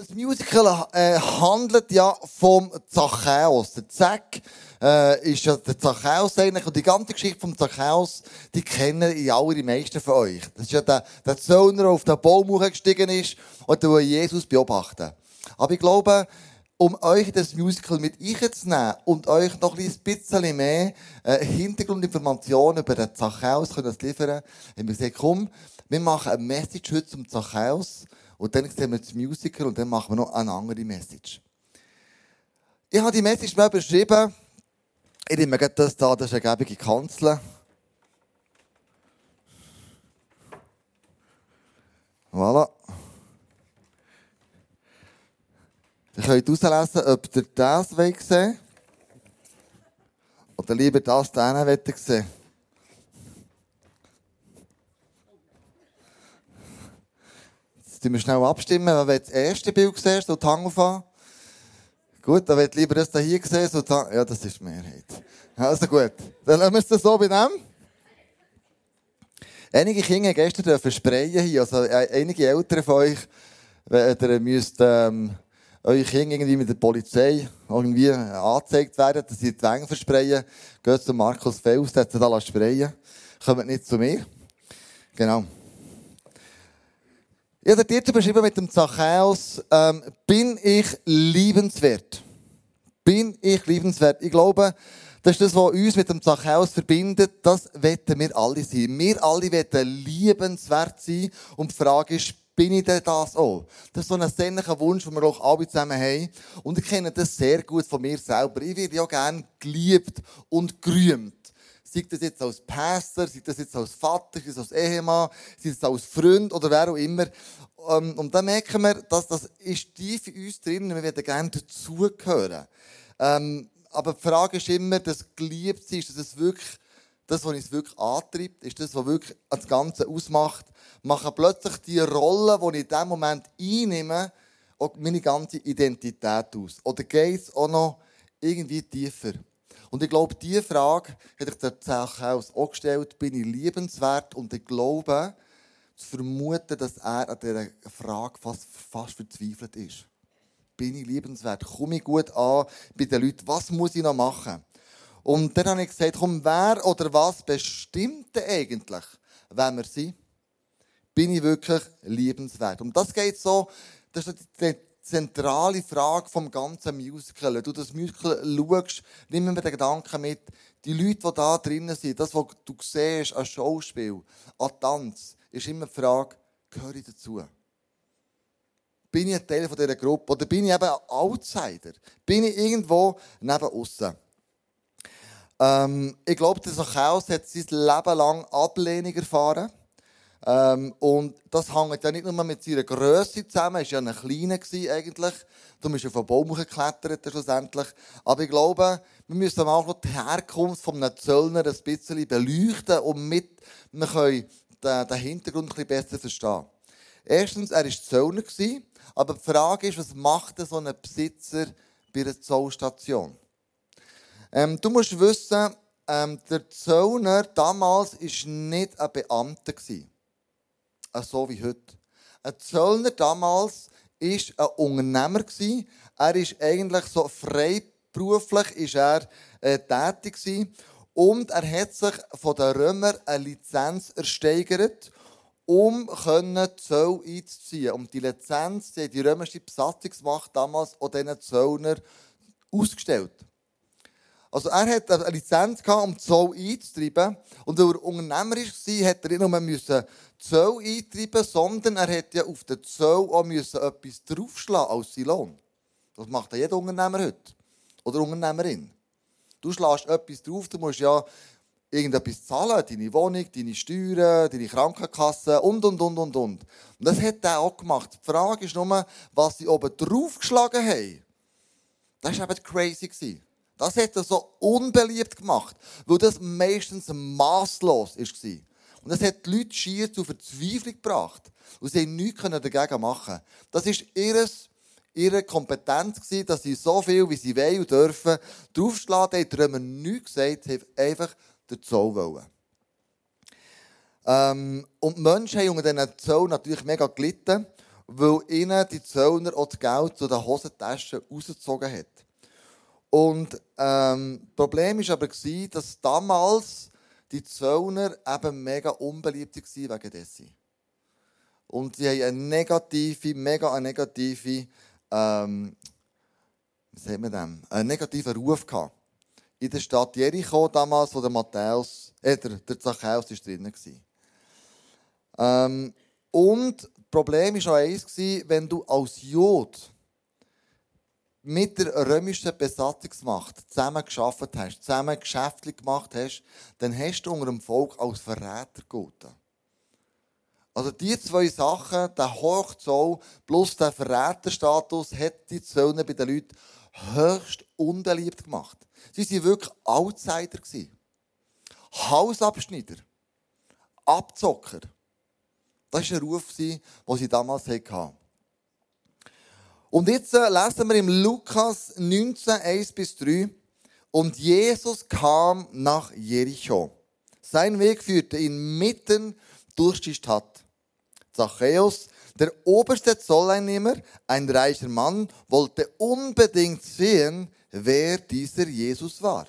Das Musical äh, handelt ja vom Zachäus. Der Zack äh, ist ja der Zachäus eigentlich. Und die ganze Geschichte vom Zachäus, die kennen die allermeisten von euch. Das ist ja der, der Zöllner, der auf den Baum gestiegen ist und der Jesus beobachten. Aber ich glaube, um euch in das Musical mit einzunehmen und euch noch ein bisschen mehr äh, Hintergrundinformationen über den Zachäus zu liefern, haben wir gesagt, komm, wir machen eine Message heute zum Zachäus und dann sehen wir das Musical und dann machen wir noch eine andere Message. Ich habe die Message mal beschrieben. Ich nehme gerade das da, das ist eine gebige Kanzel. Voilà. Ihr könnt herauslesen, ob ihr das sehen wollt. Oder lieber das diesen sehen Jetzt müssen wir schnell abstimmen, wer will das erste Bild sehen, so die Hang Gut, dann wird lieber das hier sehen, so die Ja, das ist die Mehrheit. Also gut, dann lassen wir es so bei dem. Einige Kinder gestern dürfen sprayen hier, also äh, einige Eltern von euch, ihr müsst ähm, eure Kinder irgendwie mit der Polizei irgendwie angezeigt werden, dass sie die Wänge versprayen. Geht zu Markus Fels, der hat sie da sprayen. Kommt nicht zu mir. Genau. Ich habe dir beschrieben mit dem Zachäus, ähm, bin ich liebenswert? Bin ich liebenswert? Ich glaube, das ist das, was uns mit dem Zachäus verbindet. Das wetten wir alle sein. Wir alle wollen liebenswert sein. Und die Frage ist, bin ich denn das auch? Das ist so ein sehnlicher Wunsch, den wir auch alle zusammen haben. Und ich kenne das sehr gut von mir selber. Ich werde ja gerne geliebt und gerühmt. Sei das jetzt als Pastor, sei das jetzt als Vater, sei das als Ehemann, sei das als Freund oder wer auch immer. Ähm, und dann merken wir, dass das ist tief in uns drin wir werden gerne dazugehören. Ähm, aber die Frage ist immer, dass geliebt sein, ist, dass es wirklich, das, was uns wirklich antreibt, ist das, was wirklich das Ganze ausmacht, machen plötzlich die Rolle, die ich in diesem Moment einnehme, auch meine ganze Identität aus. Oder geht es auch noch irgendwie tiefer? Und ich glaube, diese Frage hat der Zachäus auch gestellt, bin ich liebenswert? Und ich glaube, zu vermuten, dass er an dieser Frage fast, fast verzweifelt ist. Bin ich liebenswert? Komme ich gut an bei den Leuten? Was muss ich noch machen? Und dann habe ich gesagt, komm, wer oder was bestimmt denn eigentlich, wer wir sind? Bin ich wirklich liebenswert? Und das geht so, das ist zentrale Frage vom ganzen Musical. Wenn du das Musical schaust, nimm mir den Gedanken mit, die Leute, die da drinnen sind, das, was du siehst an Schauspiel, an Tanz, ist immer die Frage, gehöre ich dazu? Bin ich ein Teil dieser Gruppe? Oder bin ich eben ein Outsider? Bin ich irgendwo neben außen? Ähm, ich glaube, der Chaos hat sein Leben lang Ablehnung erfahren. Ähm, und das hängt ja nicht nur mit seiner Größe zusammen, er war ja ein kleiner eigentlich. Du bist ja vom Baum geklettert schlussendlich. Aber ich glaube, wir müssen auch noch die Herkunft von einem Zöllner ein bisschen beleuchten und mit, wir den, den Hintergrund ein bisschen besser verstehen. Erstens, er war Zöllner, aber die Frage ist, was macht so ein Besitzer bei einer Zollstation? Ähm, du musst wissen, ähm, der Zöllner damals war nicht ein Beamter. Äh, so wie heute. Ein Zöllner damals war ein Unternehmer. Er ist eigentlich so freiberuflich ist er, äh, tätig gewesen. Und er hat sich von den Römern eine Lizenz ersteigert, um Zoll einzuziehen. Um die Lizenz, die, die römische Besatzungsmacht damals auch diesen Zöllner ausgestellt. Also er hat eine Lizenz gehabt, um Zoll einzutreiben. Und weil er Unternehmer war, hat er nicht nur Zoll eintreiben sondern er hat ja auf den Zoll auch etwas draufschlagen als sein Lohn. Das macht ja jeder Unternehmer heute. Oder Unternehmerin. Du schlägst etwas drauf, du musst ja irgendetwas zahlen, deine Wohnung, deine Steuern, deine Krankenkasse und, und, und, und, und. Und das hat er auch gemacht. Die Frage ist nur, was sie oben draufgeschlagen haben. Das war eben crazy. Das hat er so unbeliebt gemacht, weil das meistens maßlos war. Und das hat die Leute schier zur Verzweiflung gebracht. Und sie haben nichts dagegen machen Das ist ihres ihre Kompetenz dass sie so viel, wie sie wollen und dürfen, draufschlagen. Die haben Römer nichts gesagt, sie haben einfach den Zoll wollen. Ähm, und die Menschen haben unter diesen Zoll natürlich mega gelitten. weil ihnen die Zöllner auch das Geld zu den Hosentaschen rausgezogen hat. Und ähm, das Problem war aber, dass damals die Zöllner eben mega unbeliebt waren wegen dessen. Und sie haben eine negative, mega eine negative, ähm, wie sagt man das? Einen negativen Ruf gehabt. In der Stadt Jericho damals, wo der Matthäus, äh, der, der Zachäus ist drin war. Ähm, und das Problem war auch eins, wenn du als Jod mit der römischen Besatzungsmacht zusammen geschafft hast, zusammen Geschäfte gemacht hast, dann hast du unter dem Volk als Verräter gegolten. Also die zwei Sachen, der Hochzoll plus der Verräterstatus, hat die Zöllner bei den Leuten höchst unbeliebt gemacht. Sie waren wirklich Outsider. Hausabschneider. Abzocker. Das war ein Ruf, den sie damals hatten. Und jetzt äh, lesen wir im Lukas 19, 1 bis 3. Und Jesus kam nach Jericho. Sein Weg führte ihn mitten durch die Stadt. Zachäus, der oberste Zolleinnehmer, ein reicher Mann, wollte unbedingt sehen, wer dieser Jesus war.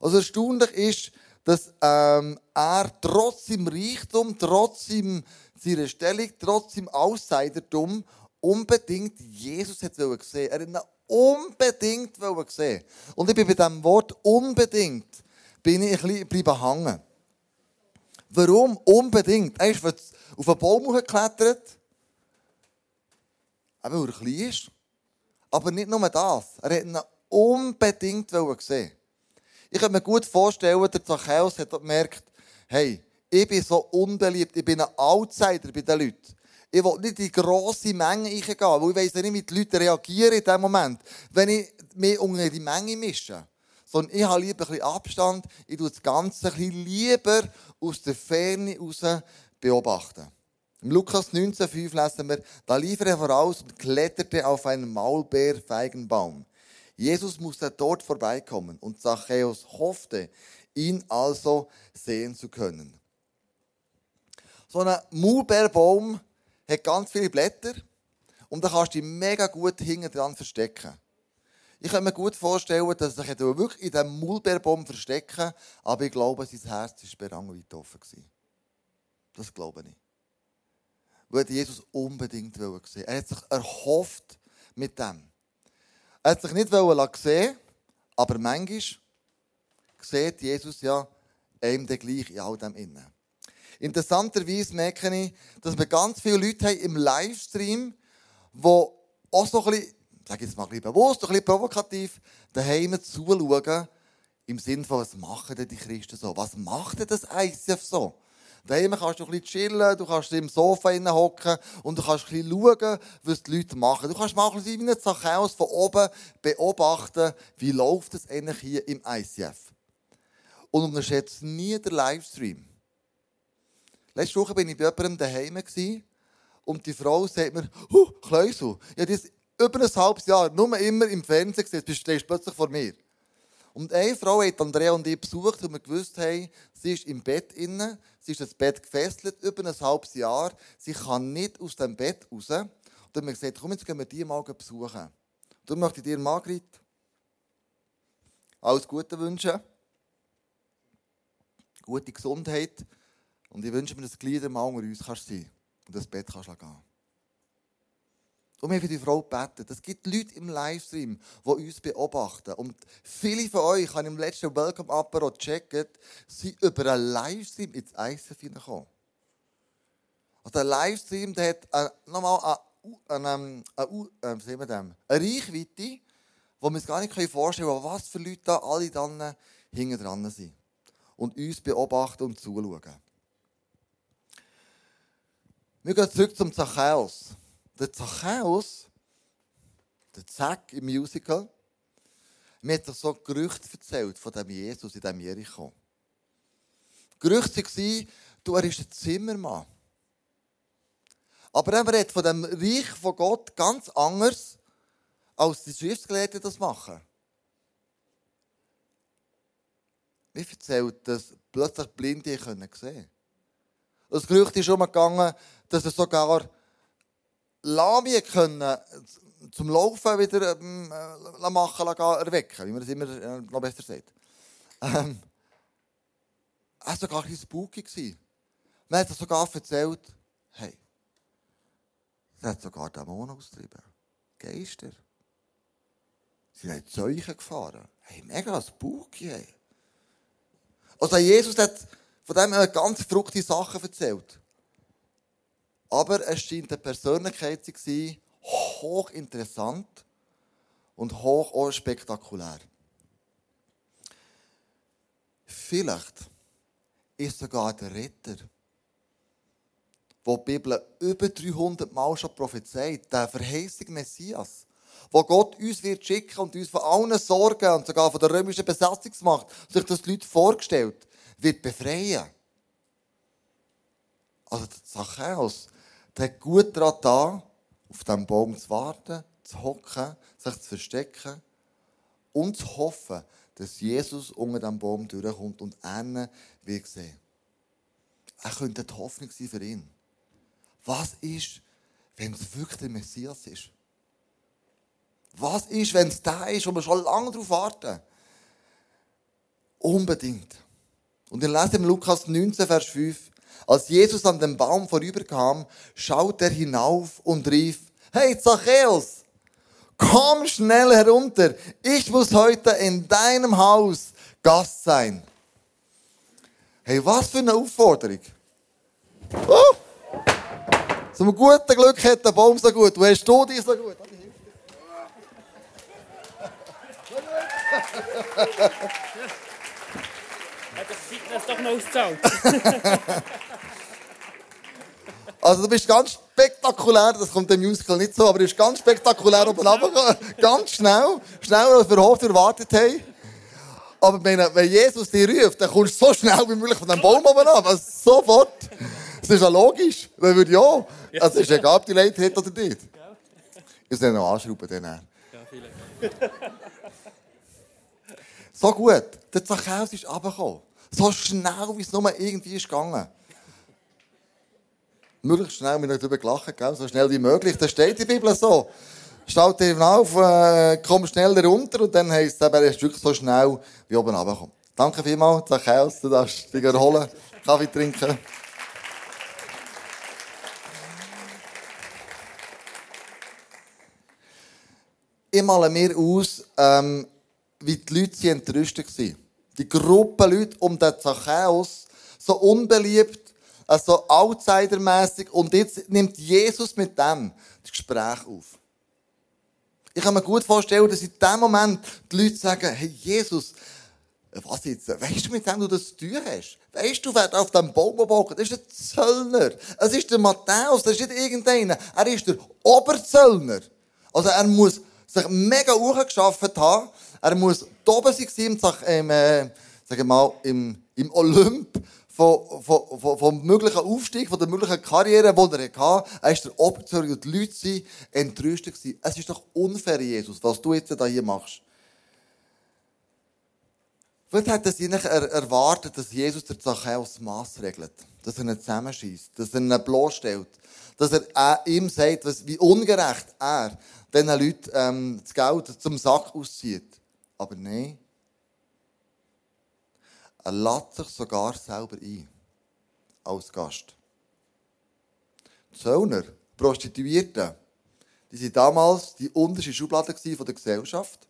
Also erstaunlich ist, dass ähm, er trotz seinem Reichtum, trotz seiner Stellung, trotz seinem Aussidertum unbedingt Jesus hat gesehen. Er hat ihn unbedingt gesehen. Und ich bin bei diesem Wort unbedingt bin ich ein bisschen hängen. Warum unbedingt? Er ist auf einen Baum geklettert, weil er klein ist. Aber nicht nur das. Er hat ihn unbedingt gesehen. Ich kann mir gut vorstellen, der Zachäus hat gemerkt, hey, ich bin so unbeliebt, ich bin ein Outsider bei den Leuten. Ich will nicht in grosse Mengen reingehen, weil ich weiss nicht, wie die Leute reagieren in diesem Moment, wenn ich mich unter die Menge mische. Sondern ich habe lieber ein bisschen Abstand, ich tue das Ganze ein bisschen lieber aus der Ferne raus beobachten. Im Lukas 19,5 lesen wir, da lief er voraus und kletterte auf einen Maulbeerfeigenbaum. Jesus musste dort vorbeikommen und Zachäus hoffte, ihn also sehen zu können. So ein Maulbeerbaum hat ganz viele Blätter und da kannst du dich mega gut hinten dran verstecken. Ich kann mir gut vorstellen, dass er sich wirklich in diesem Mulbeerbaum verstecken aber ich glaube, sein Herz war berangweit offen. Das glaube ich. Weil Jesus unbedingt sehen Er hat sich erhofft mit dem. Er hat sich nicht sehen aber manchmal sieht Jesus ja einem gleich in all dem innen. Interessanterweise merke ich, dass wir ganz viele Leute haben im Livestream, die auch so ein bisschen, sage ich jetzt mal ein bisschen bewusst, ein bisschen provokativ, daheim zuschauen, im Sinne von, was machen denn die Christen so? Was macht denn das ICF so? Daheim kannst du ein bisschen chillen, du kannst im Sofa hocken und du kannst ein bisschen schauen, was die Leute machen. Du kannst mal ein bisschen wie von oben beobachten, wie läuft es eigentlich hier im ICF. Und unterschätzt nie den Livestream. Letzte Woche war ich bei jemandem daheim und die Frau sagt mir, huh, Kleusel, habe das über ein halbes Jahr nur immer im Fernsehen gesehen, jetzt stehst du plötzlich vor mir. Und eine Frau hat Andrea und ich besucht, und wir gewusst haben, sie ist im Bett innen, sie ist ins Bett gefesselt, über ein halbes Jahr, sie kann nicht aus dem Bett raus. Und dann haben wir gesagt, komm, jetzt gehen wir die mal besuchen. Und dann möchte ich dir, Margrit, alles Gute wünschen, gute Gesundheit, und ich wünsche mir, dass du Glieder mal unter uns kannst sein und das Bett kannst gehen. Und wir für die Frau gebeten. Es gibt Leute im Livestream, die uns beobachten. Und viele von euch haben im letzten Welcome Apero gecheckt, sind über einen Livestream ins ICF hineingekommen. Also der Livestream der hat nochmal eine, eine, eine, eine, wie wir eine Reichweite, wo wir uns gar nicht vorstellen können, was für Leute da alle dann hinten dran sind. Und uns beobachten und zuschauen. Wir gehen zurück zum Zachäus. Der Zachäus, der Zack im Musical, mir hat sich so Gerüchte erzählt von dem Jesus in diesem Jericho. Gerüchte waren, du, er ist ein Zimmermann. Aber er redet von dem Reich von Gott ganz anders, als die Schriftgelehrten das machen. Mir erzählt, dass plötzlich Blinde sehen können. Das Gerücht ist umgegangen, dass er sogar Lamie können zum Laufen wieder ähm, äh, machen lassen, erwecken, wie man das immer äh, noch besser sagt. Ähm, er war sogar ein bisschen spooky. Man hat sogar erzählt, hey, er hat sogar Dämonen austrieben. Geister. Sie haben Zeugen gefahren. Hey, mega spooky. Hey. Also Jesus hat von dem ganz verrückte Sachen erzählt. Aber es scheint eine Persönlichkeit zu sein, hochinteressant und hoch auch spektakulär. Vielleicht ist sogar der Retter, wo die Bibel über 300 Mal schon prophezeit, der verheißige Messias, wo Gott uns wird schicken und uns von allen Sorgen und sogar von der römischen Besatzungsmacht sich das Leute vorgestellt, wird befreien. Also Zachäus, der hat gut daran da, auf diesem Baum zu warten, zu hocken, sich zu verstecken und zu hoffen, dass Jesus unter diesem Baum durchkommt und er wird sehen. Er könnte die Hoffnung sein für ihn. Was ist, wenn es wirklich der Messias ist? Was ist, wenn es der ist, wo wir schon lange darauf warten? Unbedingt. Und wir lesen im Lukas 19, Vers 5. Als Jesus an dem Baum vorüberkam, schaut er hinauf und rief, Hey Zachäus, komm schnell herunter. Ich muss heute in deinem Haus Gast sein. Hey, was für eine Aufforderung. Oh! Zum guten Glück hat der Baum so gut. Du hast du dich so gut. Das Fitness doch noch auszahlt. Also du bist ganz spektakulär, das kommt im Musical nicht so, aber du bist ganz spektakulär oben runtergekommen. Ganz schnell, schneller als wir oft erwartet haben. Aber wenn, wenn Jesus dich ruft, dann kommst du so schnell wie möglich von dem Baum oben ab. Also sofort. Das ist ja logisch. Dann würde ja. Also es ist egal, ob die Leute hat oder nicht. Ich muss noch anschrauben. Dann. Ja, vielleicht. So gut. Der Zachäus ist runtergekommen. So schnell, wie es nur irgendwie ist gegangen. Möglichst schnell, wir haben darüber gelacht, gell? so schnell wie möglich. Das steht in der Bibel so. Staut eben auf, äh, komm schneller runter und dann heisst es, er ist wirklich so schnell wie oben runtergekommen. Danke vielmals, Zachäus, du darfst dich erholen, Kaffee trinken. Ich male mir aus, ähm, wie die Leute entrüstet waren. Die Gruppe Leute um den Zachäus, so unbeliebt, also outsidermäßig und jetzt nimmt Jesus mit dem das Gespräch auf. Ich kann mir gut vorstellen, dass in dem Moment die Leute sagen, hey Jesus, was jetzt? Weißt du, mit wem du das zu hast? Weißt du, wer da auf dem Baum bogen? Das ist der Zöllner. Es ist der Matthäus, das ist nicht irgendeiner. Er ist der Oberzöllner. Also er muss sich mega hochgeschafft haben. Er muss oben sein im, im, äh, sagen mal, im, im Olymp von, von, vom möglichen Aufstieg, von der möglichen Karriere, die er hatte. Er ist der Oberzeuger und die Leute waren entrüstet. Es ist doch unfair, Jesus, was du jetzt hier machst. Vielleicht hätten sie nicht erwartet, dass Jesus der Zachäus Mass regelt. Dass er ihn zusammenschießt, dass er ihn bloßstellt. Dass er ihm sagt, wie ungerecht er diesen Leuten ähm, das Geld zum Sack auszieht. Aber nein. Er lädt sich sogar selber ein. Als Gast. Die Zöllner, Prostituierten, die waren damals die unterste Schublade der Gesellschaft.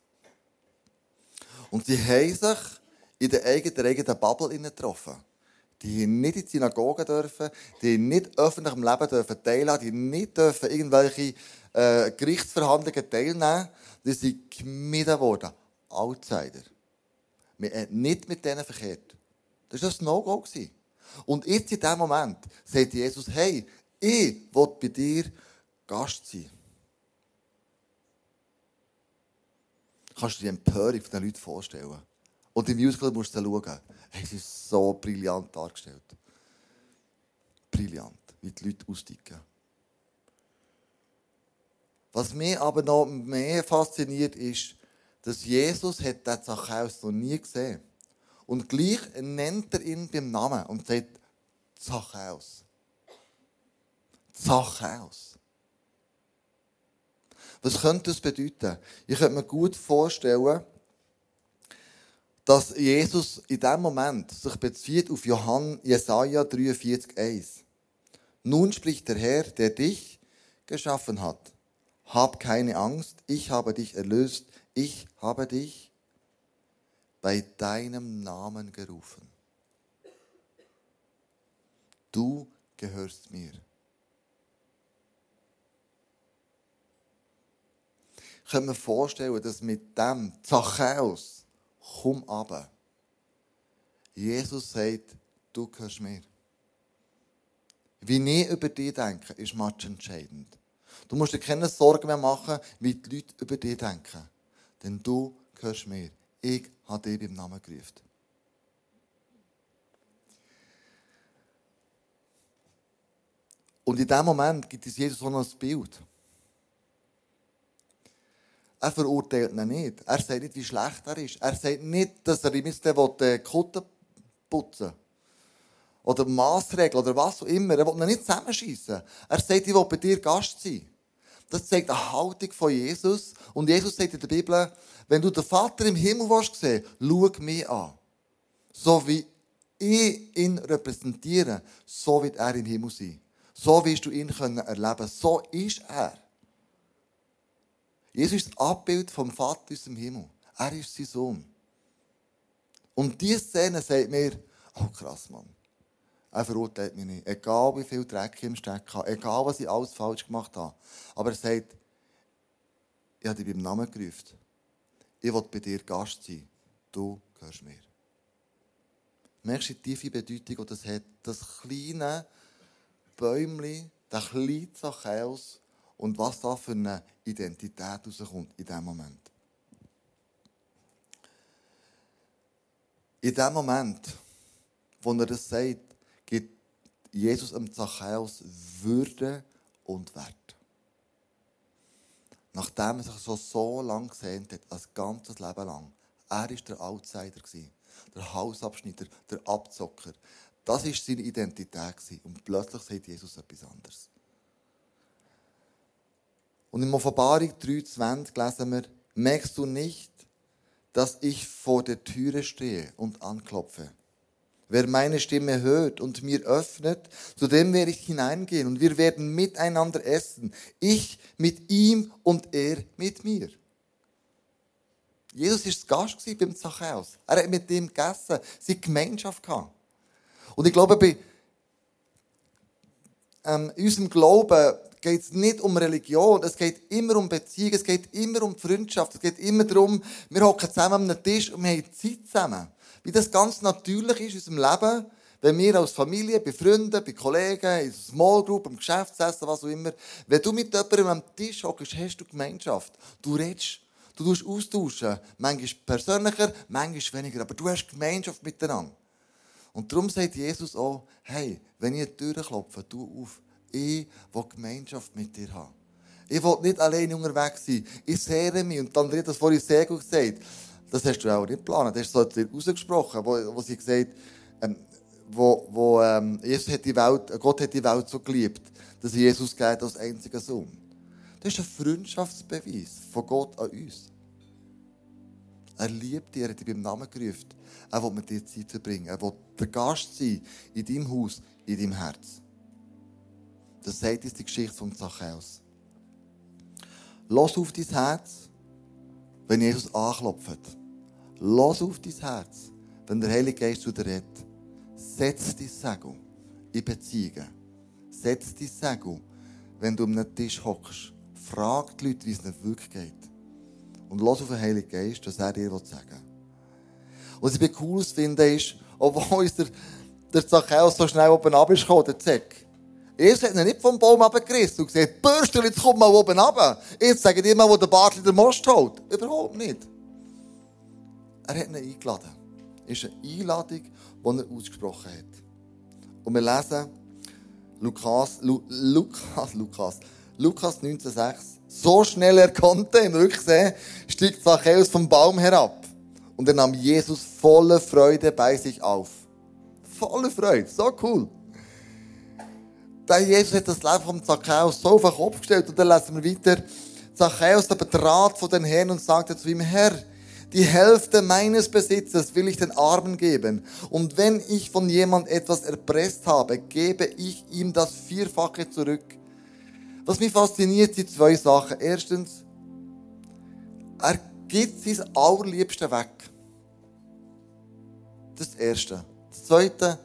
Und sie haben sich in der eigenen, eigenen Bubble getroffen. Die haben nicht in die Synagoge dürfen, die nicht öffentlich am Leben dürfen teilhaben, die nicht dürfen irgendwelche äh, Gerichtsverhandlungen teilnehmen. Die sind gemieden worden. Outsider. Wir haben nicht mit denen verkehrt. Das war ein No-Go. Und jetzt in diesem Moment sagt Jesus, hey, ich will bei dir Gast sein. Kannst du dir die Empörung von den Leuten vorstellen? Und im Musical musst du schauen. Es ist so brillant dargestellt. Brillant, wie die Leute austicken. Was mich aber noch mehr fasziniert, ist, dass Jesus hat den Zachäus noch nie gesehen Und gleich nennt er ihn beim Namen und sagt, Zachäus. Zachäus. Was könnte das bedeuten? Ich könnte mir gut vorstellen, dass Jesus in dem Moment sich bezieht auf Johann Jesaja 43,1. Nun spricht der Herr, der dich geschaffen hat. Hab keine Angst, ich habe dich erlöst, ich habe dich bei deinem Namen gerufen. Du gehörst mir. Ich kann mir vorstellen, dass mit dem Zachäus, komm ab. Jesus sagt, du gehörst mir. Wie ich über dich denke, ist match entscheidend. Du musst dir keine Sorgen mehr machen, wie die Leute über dich denken. Denn du gehörst mir. Ich habe dich beim Namen gerufen. Und in dem Moment gibt es Jesus auch noch ein Bild. Er verurteilt ihn nicht. Er sagt nicht, wie schlecht er ist. Er sagt nicht, dass er ihm jetzt die Kutte putzen will. Oder Massregeln oder was auch immer. Er will ihn nicht zusammenschießen. Er sagt, ich will bei dir Gast sein. Das zeigt eine Haltung von Jesus. Und Jesus sagt in der Bibel, wenn du den Vater im Himmel willst sehen, schau mich an. So wie ich ihn repräsentiere, so wird er im Himmel sein. So wirst du ihn erleben können So ist er. Jesus ist das Abbild vom Vater aus dem Himmel. Er ist sein Sohn. Und diese Szene sagt mir, oh krass, Mann. Er verurteilt mich nicht. Egal wie viel Dreck ich im Steck habe, egal was ich alles falsch gemacht habe. Aber er sagt, ich habe dich beim Namen gerufen. Ich will bei dir Gast sein. Du gehörst mir. Merkst du die tiefe Bedeutung, die das hat? Das kleine Bäumchen, der kleine Zachäus und was da für eine Identität rauskommt in diesem Moment. In dem Moment, wo er das sagt, gibt Jesus dem Zachäus Würde und Wert. Nachdem er sich so, so lange gesehen hat, ein ganzes Leben lang, er war der Outsider, der Hausabschnitter, der Abzocker. Das war seine Identität. Und plötzlich sagt Jesus etwas anderes. Und in Offenbarung 3,20 lesen wir, merkst du nicht, dass ich vor der Türe stehe und anklopfe? Wer meine Stimme hört und mir öffnet, zu dem werde ich hineingehen und wir werden miteinander essen. Ich mit ihm und er mit mir. Jesus war Gast beim Zachäus. Er hat mit ihm gegessen, sie Gemeinschaft gehabt. Und ich glaube, bei ähm, unserem Glauben geht es nicht um Religion, es geht immer um Beziehung, es geht immer um Freundschaft, es geht immer darum, wir hocken zusammen am Tisch und wir haben Zeit zusammen. Wie das ganz natürlich ist in unserem Leben, wenn wir als Familie, bei Freunden, bei Kollegen, in einer Small Group, im Geschäftsessen, was auch immer, wenn du mit jemandem am Tisch hockst, hast du Gemeinschaft. Du redest, du tust austauschen. Manchmal persönlicher, manchmal weniger, aber du hast Gemeinschaft miteinander. Und darum sagt Jesus auch, hey, wenn ich die Tür klopfe, tu auf. Ich will Gemeinschaft mit dir haben. Ich will nicht alleine unterwegs sein. Ich sehe mich. Und dann hat das vorhin sehr gut gesagt. Das hast du auch nicht geplant. Das hast du rausgesprochen, wo, wo sie gesagt ähm, wo, wo ähm, Jesus hat die Welt, Gott hat die Welt so geliebt, dass er Jesus geht als einziger Sohn. Das ist ein Freundschaftsbeweis von Gott an uns. Er liebt dich, er hat dich beim Namen gerufen. Er will mit dir Zeit verbringen. Er will der Gast sein in deinem Haus, in deinem Herz. Das sagt uns die Geschichte von Zachäus. Lass auf dein Herz, wenn Jesus anklopft. Lass auf dein Herz, wenn der Heilige Geist zu dir redet. Setz dein Segel in Beziehungen. Setz dein Segel, wenn du um einen Tisch hockst. Frag die Leute, wie es ihnen wirklich geht. Und lass auf den Heiligen Geist, was er dir sagen will. Was ich cool finde, ist, obwohl uns der, der Zachäus so schnell oben runtergekommen der Zeck. Jesus hat ihn nicht vom Baum runtergerissen und gesagt, Bürstel, jetzt komm mal oben runter. Jetzt sagen die mal, wo der Bartli den Most holt. Überhaupt nicht. Er hat ihn eingeladen. Es ist eine Einladung, die er ausgesprochen hat. Und wir lesen Lukas, Lu, Lukas, Lukas, Lukas 19,6. So schnell er konnte, im Rücksehen, stieg Zachäus vom Baum herab. Und er nahm Jesus voller Freude bei sich auf. Voller Freude, so cool. Der Jesus hat das Leben vom Zachäus so auf den Kopf gestellt. Und dann lesen wir weiter. Zachäus aber trat vor den Herrn und sagte zu ihm, Herr, die Hälfte meines Besitzes will ich den Armen geben. Und wenn ich von jemand etwas erpresst habe, gebe ich ihm das Vierfache zurück. Was mich fasziniert, sind zwei Sachen. Erstens, er gibt sein Allerliebste weg. Das Erste. Das Zweite,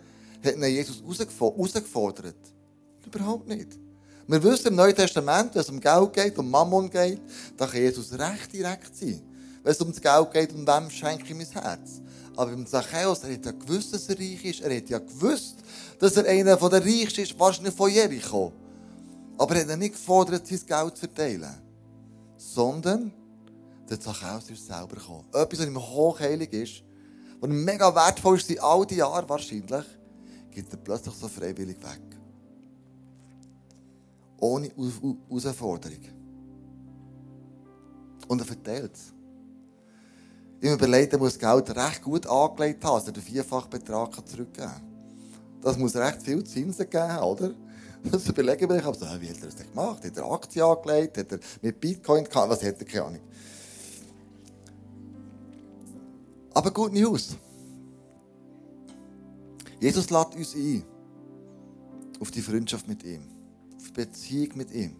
hat ihn Jesus herausgefordert? Überhaupt nicht. Wir wissen im Neuen Testament, wenn es um Geld geht, um Mammon geht, da kann Jesus recht direkt sein. Wenn es um das Geld geht, um wem schenke ich mein Herz. Aber beim Zachäus, er hat ja gewusst, dass er reich ist. Er hat ja gewusst, dass er einer der Reichsten ist, wahrscheinlich von Jericho. Aber er hat nicht gefordert, sein Geld zu verteilen. Sondern der Zachäus ist selber gekommen. Etwas, was ihm hochheilig ist, was mega wertvoll ist all die Jahre wahrscheinlich, geht er plötzlich so freiwillig weg. Ohne Herausforderung. Und er verteilt es. Ich habe überlegt, er muss das Geld recht gut angelegt haben, dass er den Vierfachbetrag zurückgeben kann. Das muss recht viel Zinsen geben, oder? Das überlegen wir sich. so, wie hat er das denn gemacht? Hat er Aktien angelegt? Hat er mit Bitcoin gehabt? Was hat er? Keine Ahnung. Aber gut News. Jesus lädt uns ein auf die Freundschaft mit ihm, Beziehung mit ihm.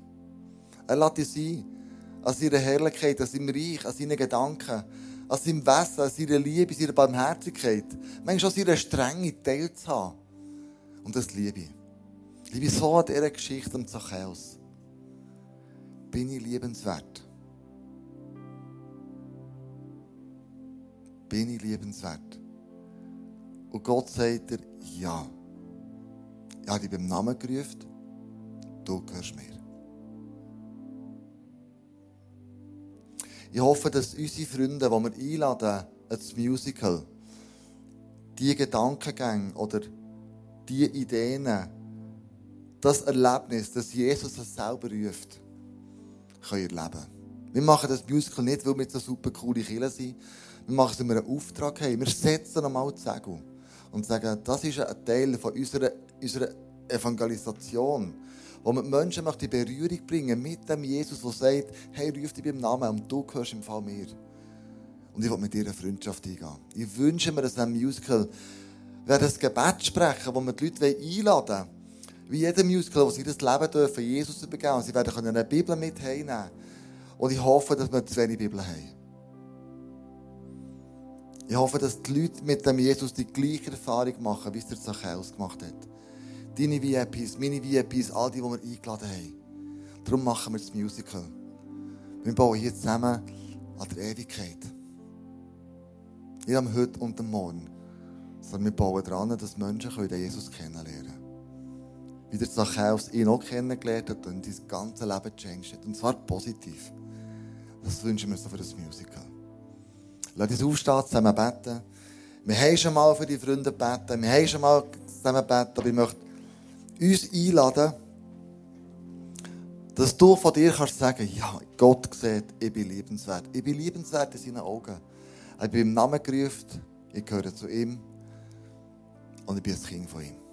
Er lädt uns ein an seiner Herrlichkeit, an seinem Reich, an seinen Gedanken, an seinem Wesen, an seiner Liebe, seiner Barmherzigkeit. Manchmal an seiner Strenge teilzuhaben. Und das liebe ich. Liebe so an dieser Geschichte um Zachäus. Bin ich liebenswert? Bin ich liebenswert? Und Gott sagt dir, ja. Ich habe dich beim Namen gerufen. Du gehörst mir. Ich hoffe, dass unsere Freunde, die wir einladen ins Musical, diese Gedankengänge oder diese Ideen, das Erlebnis, dass Jesus es selber ruft, können erleben. Wir machen das Musical nicht, weil wir so super coole Kinder sind. Wir machen es, weil wir einen Auftrag haben. Wir setzen nochmal die Segel und sagen, das ist ein Teil von unserer, unserer Evangelisation, wo wir die Menschen in Berührung bringen mit dem Jesus, der sagt, hey, ruf dich beim Namen und du gehörst im Fall mir. Und ich will mit dir eine Freundschaft eingehen. Ich wünsche mir, dass in einem Musical wir das Gebet sprechen, wo wir die Leute einladen wollen. Wie jeder Musical, wo sie das Leben dürfen, Jesus übergeben. Und sie werden eine Bibel mit heimnehmen. Und ich hoffe, dass wir zu wenig Bibel haben. Ich hoffe, dass die Leute mit dem Jesus die gleiche Erfahrung machen, wie es der Zachäus gemacht hat. Deine VIPs, meine VIPs, all die, die wir eingeladen haben. Darum machen wir das Musical. Wir bauen hier zusammen an der Ewigkeit. Nicht am Heute und am Morgen. Sondern wir bauen daran, dass Menschen den Jesus kennenlernen können. Wie der Zachäus ihn auch kennengelernt hat und sein ganzes Leben changed hat. Und zwar positiv. Das wünschen wir uns für das Musical. Lass uns aufstehen, zusammen beten. Wir haben schon mal für die Freunde beten. Wir haben schon mal zusammen beten. Aber ich möchte uns einladen, dass du von dir kannst sagen, ja, Gott sieht, ich bin liebenswert. Ich bin liebenswert in seinen Augen. Ich bin im Namen gerufen, ich gehöre zu ihm und ich bin ein Kind von ihm.